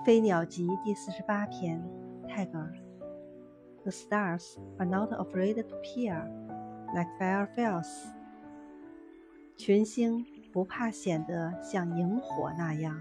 《飞鸟集》第四十八篇，泰戈尔。The stars are not afraid to peer, like fireflies。群星不怕显得像萤火那样。